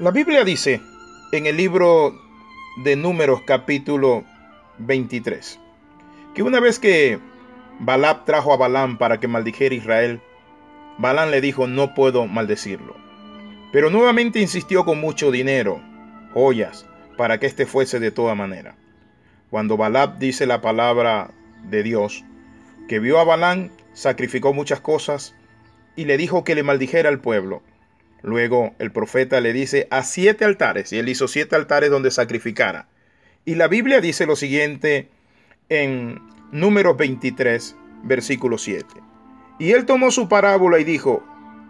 La Biblia dice en el libro de Números capítulo 23 que una vez que Balab trajo a Balaam para que maldijera a Israel, Balaam le dijo no puedo maldecirlo. Pero nuevamente insistió con mucho dinero, joyas, para que éste fuese de toda manera. Cuando Balab dice la palabra de Dios, que vio a Balaam, sacrificó muchas cosas y le dijo que le maldijera al pueblo. Luego el profeta le dice a siete altares, y él hizo siete altares donde sacrificara. Y la Biblia dice lo siguiente en Números 23, versículo 7. Y él tomó su parábola y dijo,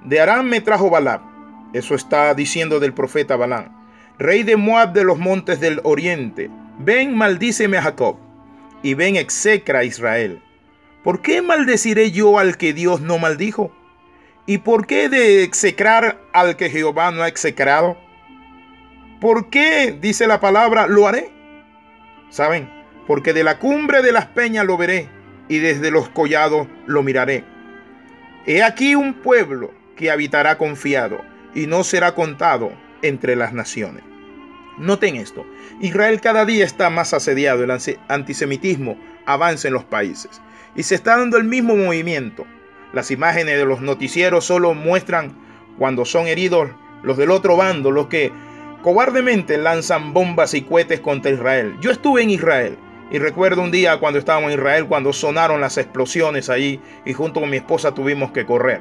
de Aram me trajo Balaam. Eso está diciendo del profeta Balaam, rey de Moab de los montes del oriente. Ven, maldíceme a Jacob, y ven, execra a Israel. ¿Por qué maldeciré yo al que Dios no maldijo? ¿Y por qué de execrar al que Jehová no ha execrado? ¿Por qué, dice la palabra, lo haré? ¿Saben? Porque de la cumbre de las peñas lo veré y desde los collados lo miraré. He aquí un pueblo que habitará confiado y no será contado entre las naciones. Noten esto, Israel cada día está más asediado, el antisemitismo avanza en los países y se está dando el mismo movimiento las imágenes de los noticieros solo muestran cuando son heridos los del otro bando, los que cobardemente lanzan bombas y cohetes contra Israel. Yo estuve en Israel y recuerdo un día cuando estábamos en Israel, cuando sonaron las explosiones allí y junto con mi esposa tuvimos que correr.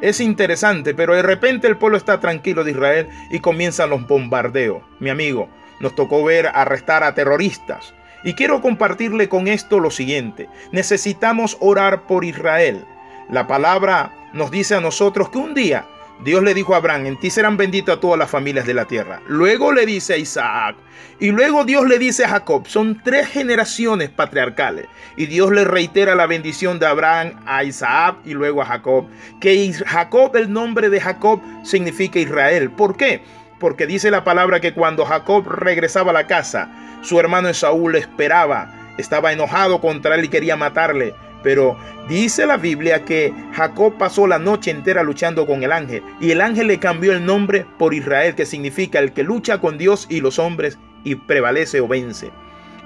Es interesante, pero de repente el pueblo está tranquilo de Israel y comienzan los bombardeos. Mi amigo, nos tocó ver arrestar a terroristas. Y quiero compartirle con esto lo siguiente. Necesitamos orar por Israel. La palabra nos dice a nosotros que un día Dios le dijo a Abraham, en ti serán benditas todas las familias de la tierra. Luego le dice a Isaac. Y luego Dios le dice a Jacob. Son tres generaciones patriarcales. Y Dios le reitera la bendición de Abraham a Isaac y luego a Jacob. Que Jacob, el nombre de Jacob, significa Israel. ¿Por qué? Porque dice la palabra que cuando Jacob regresaba a la casa, su hermano Esaú le esperaba. Estaba enojado contra él y quería matarle. Pero dice la Biblia que Jacob pasó la noche entera luchando con el ángel y el ángel le cambió el nombre por Israel, que significa el que lucha con Dios y los hombres y prevalece o vence.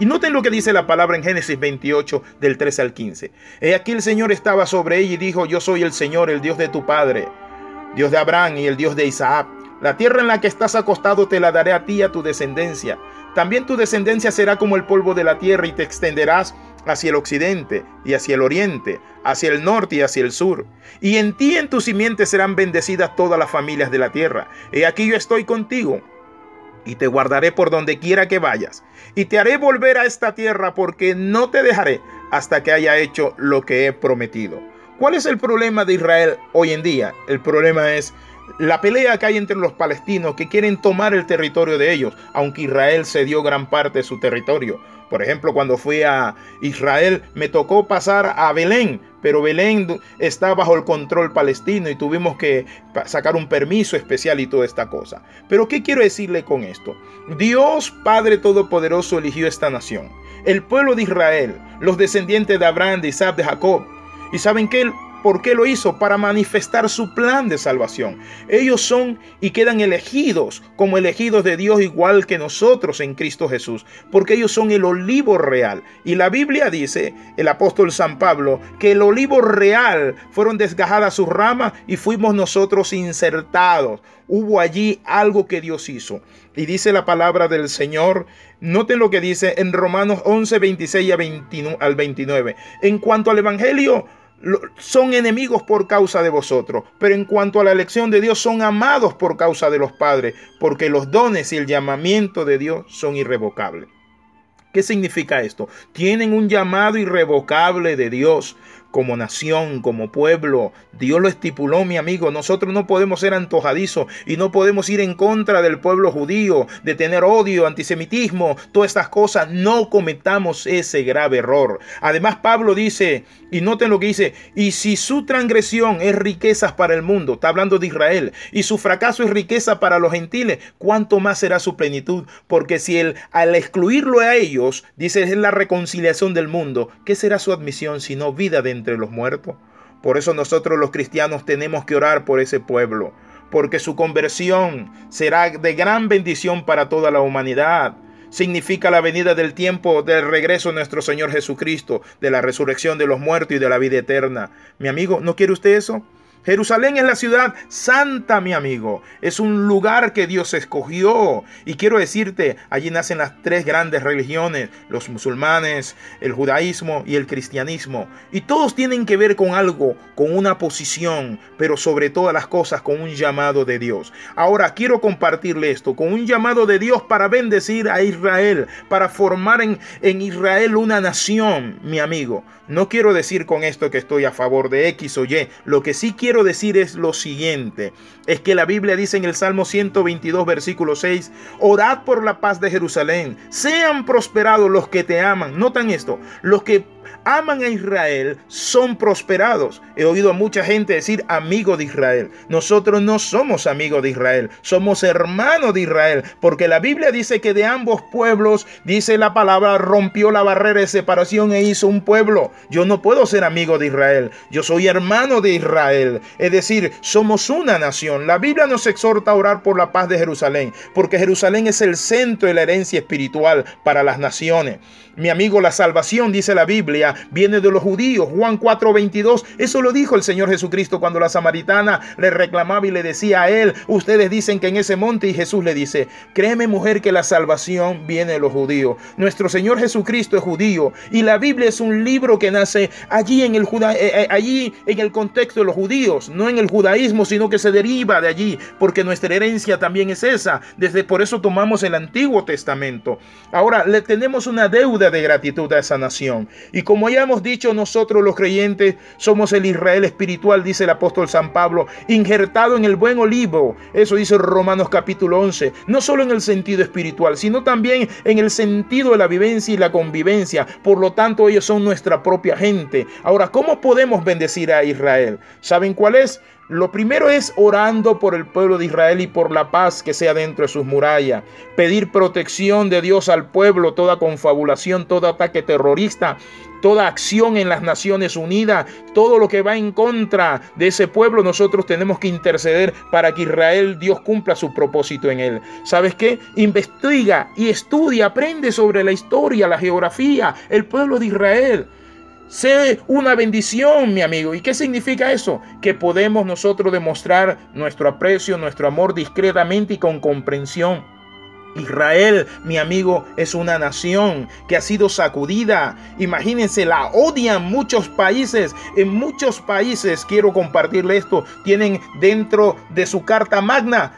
Y noten lo que dice la palabra en Génesis 28 del 13 al 15. He aquí el Señor estaba sobre ella y dijo, yo soy el Señor, el Dios de tu Padre, Dios de Abraham y el Dios de Isaac. La tierra en la que estás acostado te la daré a ti y a tu descendencia. También tu descendencia será como el polvo de la tierra y te extenderás hacia el occidente y hacia el oriente, hacia el norte y hacia el sur. Y en ti en tu simiente serán bendecidas todas las familias de la tierra. He aquí yo estoy contigo y te guardaré por donde quiera que vayas. Y te haré volver a esta tierra porque no te dejaré hasta que haya hecho lo que he prometido. ¿Cuál es el problema de Israel hoy en día? El problema es la pelea que hay entre los palestinos que quieren tomar el territorio de ellos, aunque Israel cedió gran parte de su territorio. Por ejemplo, cuando fui a Israel me tocó pasar a Belén, pero Belén está bajo el control palestino y tuvimos que sacar un permiso especial y toda esta cosa. Pero ¿qué quiero decirle con esto? Dios Padre Todopoderoso eligió esta nación, el pueblo de Israel, los descendientes de Abraham, de Isaac, de Jacob. ¿Y saben qué? ¿Por qué lo hizo? Para manifestar su plan de salvación. Ellos son y quedan elegidos como elegidos de Dios igual que nosotros en Cristo Jesús, porque ellos son el olivo real. Y la Biblia dice, el apóstol San Pablo, que el olivo real fueron desgajadas sus ramas y fuimos nosotros insertados. Hubo allí algo que Dios hizo. Y dice la palabra del Señor, noten lo que dice en Romanos 11, 26 al 29. En cuanto al Evangelio, son enemigos por causa de vosotros, pero en cuanto a la elección de Dios son amados por causa de los padres, porque los dones y el llamamiento de Dios son irrevocables. ¿Qué significa esto? Tienen un llamado irrevocable de Dios como nación, como pueblo. Dios lo estipuló, mi amigo. Nosotros no podemos ser antojadizos y no podemos ir en contra del pueblo judío, de tener odio, antisemitismo, todas estas cosas. No cometamos ese grave error. Además, Pablo dice, y noten lo que dice, y si su transgresión es riquezas para el mundo, está hablando de Israel, y su fracaso es riqueza para los gentiles, ¿cuánto más será su plenitud? Porque si él, al excluirlo a ellos, dice, es la reconciliación del mundo, ¿qué será su admisión si no vida de entre los muertos. Por eso nosotros los cristianos tenemos que orar por ese pueblo, porque su conversión será de gran bendición para toda la humanidad significa la venida del tiempo del regreso de nuestro Señor Jesucristo, de la resurrección de los muertos y de la vida eterna. Mi amigo, ¿no quiere usted eso? Jerusalén es la ciudad santa, mi amigo. Es un lugar que Dios escogió. Y quiero decirte, allí nacen las tres grandes religiones, los musulmanes, el judaísmo y el cristianismo. Y todos tienen que ver con algo, con una posición, pero sobre todas las cosas con un llamado de Dios. Ahora quiero compartirle esto, con un llamado de Dios para bendecir a Israel, para formar en, en Israel una nación, mi amigo. No quiero decir con esto que estoy a favor de X o Y. Lo que sí quiero decir es lo siguiente. Es que la Biblia dice en el Salmo 122, versículo 6, Orad por la paz de Jerusalén. Sean prosperados los que te aman. Notan esto. Los que aman a Israel son prosperados. He oído a mucha gente decir amigo de Israel. Nosotros no somos amigos de Israel, somos hermanos de Israel, porque la Biblia dice que de ambos pueblos, dice la palabra, rompió la barrera de separación e hizo un pueblo. Yo no puedo ser amigo de Israel, yo soy hermano de Israel. Es decir, somos una nación. La Biblia nos exhorta a orar por la paz de Jerusalén, porque Jerusalén es el centro de la herencia espiritual para las naciones. Mi amigo, la salvación, dice la Biblia, viene de los judíos. Juan 4:22, eso lo dijo el Señor Jesucristo cuando la samaritana le reclamaba y le decía a él, ustedes dicen que en ese monte y Jesús le dice, créeme mujer que la salvación viene de los judíos. Nuestro Señor Jesucristo es judío y la Biblia es un libro que nace allí en el, juda eh, eh, allí en el contexto de los judíos, no en el judaísmo, sino que se deriva de allí, porque nuestra herencia también es esa. Desde por eso tomamos el Antiguo Testamento. Ahora le tenemos una deuda de gratitud a esa nación. Y como ya hemos dicho, nosotros los creyentes somos el Israel espiritual, dice el apóstol San Pablo, injertado en el buen olivo. Eso dice Romanos capítulo 11. No solo en el sentido espiritual, sino también en el sentido de la vivencia y la convivencia. Por lo tanto, ellos son nuestra propia gente. Ahora, ¿cómo podemos bendecir a Israel? ¿Saben cuál es? Lo primero es orando por el pueblo de Israel y por la paz que sea dentro de sus murallas. Pedir protección de Dios al pueblo, toda confabulación, todo ataque terrorista, toda acción en las Naciones Unidas, todo lo que va en contra de ese pueblo, nosotros tenemos que interceder para que Israel, Dios cumpla su propósito en él. ¿Sabes qué? Investiga y estudia, aprende sobre la historia, la geografía, el pueblo de Israel. Sé una bendición, mi amigo. ¿Y qué significa eso? Que podemos nosotros demostrar nuestro aprecio, nuestro amor discretamente y con comprensión. Israel, mi amigo, es una nación que ha sido sacudida. Imagínense, la odian muchos países. En muchos países, quiero compartirle esto, tienen dentro de su carta magna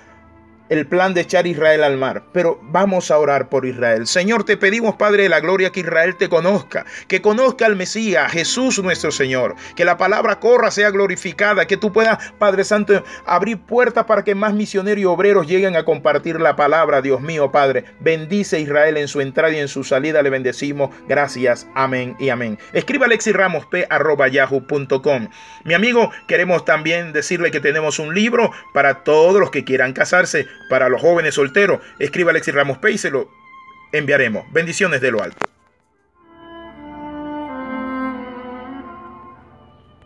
el plan de echar Israel al mar, pero vamos a orar por Israel. Señor, te pedimos, Padre de la Gloria, que Israel te conozca, que conozca al Mesías, Jesús nuestro Señor, que la palabra corra, sea glorificada, que tú puedas, Padre Santo, abrir puertas para que más misioneros y obreros lleguen a compartir la palabra, Dios mío, Padre. Bendice Israel en su entrada y en su salida, le bendecimos. Gracias, amén y amén. Escriba yahoo.com. Mi amigo, queremos también decirle que tenemos un libro para todos los que quieran casarse para los jóvenes solteros, escriba Alexis Ramos Pay y se lo enviaremos. Bendiciones de lo alto.